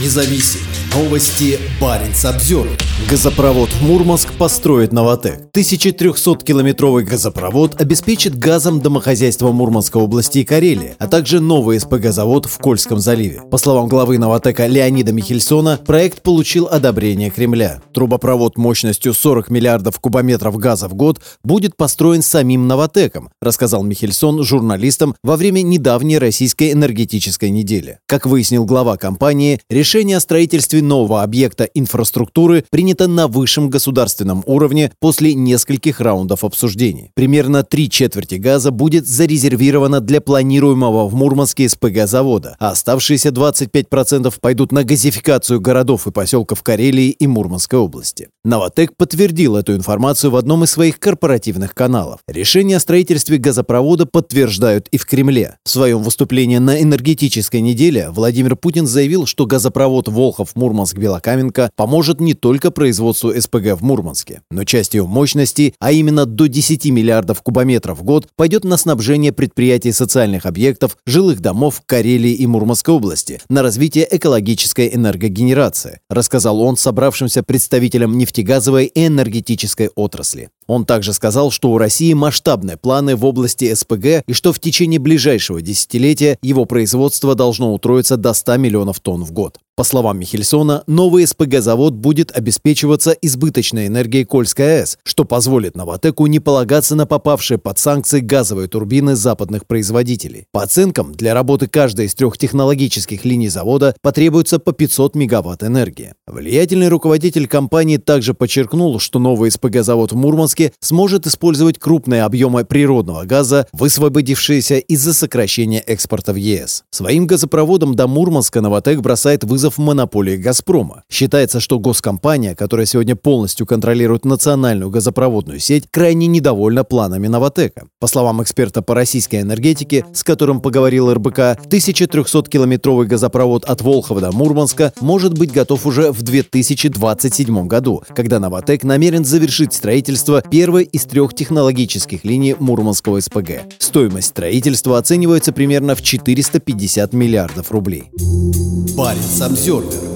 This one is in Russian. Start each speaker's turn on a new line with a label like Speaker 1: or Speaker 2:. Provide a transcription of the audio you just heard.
Speaker 1: независим. Новости Баренц обзор.
Speaker 2: Газопровод в Мурманск построит Новотек. 1300-километровый газопровод обеспечит газом домохозяйства Мурманской области и Карелии, а также новый СПГ-завод в Кольском заливе. По словам главы Новотека Леонида Михельсона, проект получил одобрение Кремля. Трубопровод мощностью 40 миллиардов кубометров газа в год будет построен самим Новотеком, рассказал Михельсон журналистам во время недавней российской энергетической недели. Как выяснил глава компании, решение о строительстве нового объекта инфраструктуры принято на высшем государственном уровне после нескольких раундов обсуждений. Примерно три четверти газа будет зарезервировано для планируемого в Мурманске СПГ-завода, а оставшиеся 25% пойдут на газификацию городов и поселков Карелии и Мурманской области. Новотек подтвердил эту информацию в одном из своих корпоративных каналов. Решение о строительстве газопровода подтверждают и в Кремле. В своем выступлении на энергетической неделе Владимир Путин заявил, что газопровод Волхов-Мурманск Мурманск-Белокаменка поможет не только производству СПГ в Мурманске, но часть ее мощности, а именно до 10 миллиардов кубометров в год, пойдет на снабжение предприятий социальных объектов, жилых домов Карелии и Мурманской области, на развитие экологической энергогенерации, рассказал он собравшимся представителям нефтегазовой и энергетической отрасли. Он также сказал, что у России масштабные планы в области СПГ и что в течение ближайшего десятилетия его производство должно утроиться до 100 миллионов тонн в год. По словам Михельсона, новый СПГ-завод будет обеспечиваться избыточной энергией Кольской АЭС, что позволит Новотеку не полагаться на попавшие под санкции газовые турбины западных производителей. По оценкам, для работы каждой из трех технологических линий завода потребуется по 500 мегаватт энергии. Влиятельный руководитель компании также подчеркнул, что новый СПГ-завод в Мурманске сможет использовать крупные объемы природного газа, высвободившиеся из-за сокращения экспорта в ЕС. Своим газопроводом до Мурманска Новотек бросает вызов монополии «Газпрома». Считается, что госкомпания, которая сегодня полностью контролирует национальную газопроводную сеть, крайне недовольна планами «Новотека». По словам эксперта по российской энергетике, с которым поговорил РБК, 1300-километровый газопровод от Волхова до Мурманска может быть готов уже в 2027 году, когда «Новотек» намерен завершить строительство первой из трех технологических линий Мурманского СПГ. Стоимость строительства оценивается примерно в 450 миллиардов рублей.
Speaker 1: Баренц Обзервер.